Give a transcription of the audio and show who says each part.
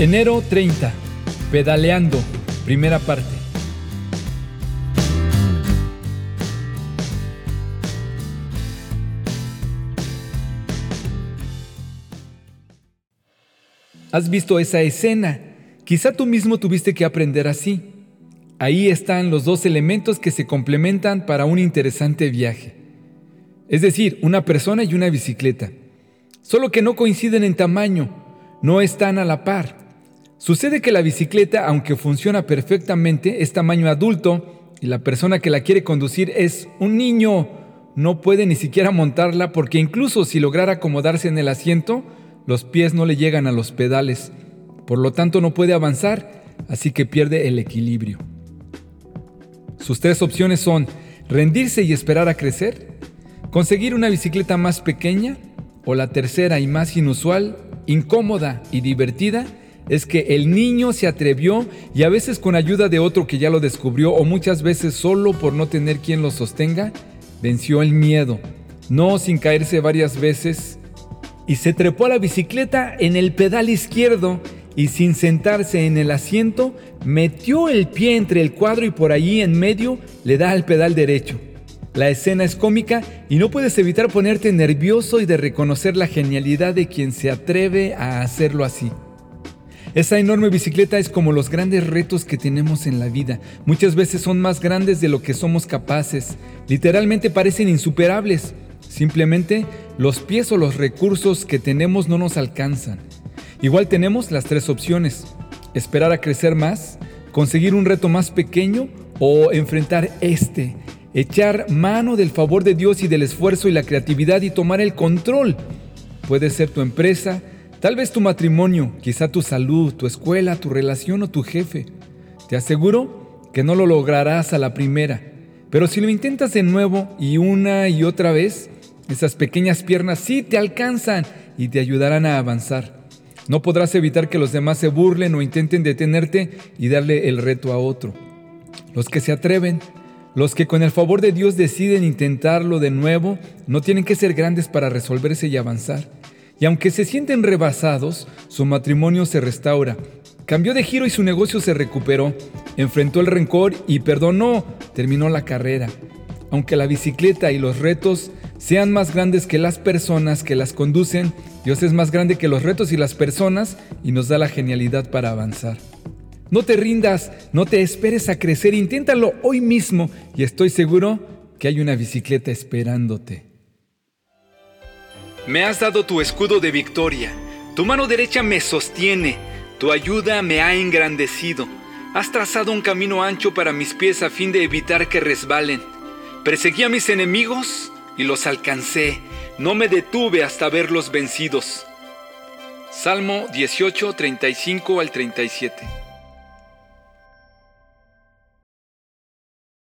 Speaker 1: Enero 30. Pedaleando. Primera parte. ¿Has visto esa escena? Quizá tú mismo tuviste que aprender así. Ahí están los dos elementos que se complementan para un interesante viaje. Es decir, una persona y una bicicleta. Solo que no coinciden en tamaño, no están a la par. Sucede que la bicicleta, aunque funciona perfectamente, es tamaño adulto y la persona que la quiere conducir es un niño. No puede ni siquiera montarla porque incluso si lograra acomodarse en el asiento, los pies no le llegan a los pedales. Por lo tanto no puede avanzar, así que pierde el equilibrio. Sus tres opciones son rendirse y esperar a crecer, conseguir una bicicleta más pequeña o la tercera y más inusual, incómoda y divertida, es que el niño se atrevió y a veces con ayuda de otro que ya lo descubrió o muchas veces solo por no tener quien lo sostenga, venció el miedo, no sin caerse varias veces, y se trepó a la bicicleta en el pedal izquierdo y sin sentarse en el asiento, metió el pie entre el cuadro y por allí en medio le da al pedal derecho. La escena es cómica y no puedes evitar ponerte nervioso y de reconocer la genialidad de quien se atreve a hacerlo así. Esa enorme bicicleta es como los grandes retos que tenemos en la vida. Muchas veces son más grandes de lo que somos capaces. Literalmente parecen insuperables. Simplemente los pies o los recursos que tenemos no nos alcanzan. Igual tenemos las tres opciones. Esperar a crecer más, conseguir un reto más pequeño o enfrentar este. Echar mano del favor de Dios y del esfuerzo y la creatividad y tomar el control. Puede ser tu empresa, Tal vez tu matrimonio, quizá tu salud, tu escuela, tu relación o tu jefe. Te aseguro que no lo lograrás a la primera, pero si lo intentas de nuevo y una y otra vez, esas pequeñas piernas sí te alcanzan y te ayudarán a avanzar. No podrás evitar que los demás se burlen o intenten detenerte y darle el reto a otro. Los que se atreven, los que con el favor de Dios deciden intentarlo de nuevo, no tienen que ser grandes para resolverse y avanzar. Y aunque se sienten rebasados, su matrimonio se restaura. Cambió de giro y su negocio se recuperó. Enfrentó el rencor y perdonó. Terminó la carrera. Aunque la bicicleta y los retos sean más grandes que las personas que las conducen, Dios es más grande que los retos y las personas y nos da la genialidad para avanzar. No te rindas, no te esperes a crecer, inténtalo hoy mismo y estoy seguro que hay una bicicleta esperándote.
Speaker 2: Me has dado tu escudo de victoria, tu mano derecha me sostiene, tu ayuda me ha engrandecido. Has trazado un camino ancho para mis pies a fin de evitar que resbalen. Perseguí a mis enemigos y los alcancé. No me detuve hasta verlos vencidos. Salmo 18, 35 al 37.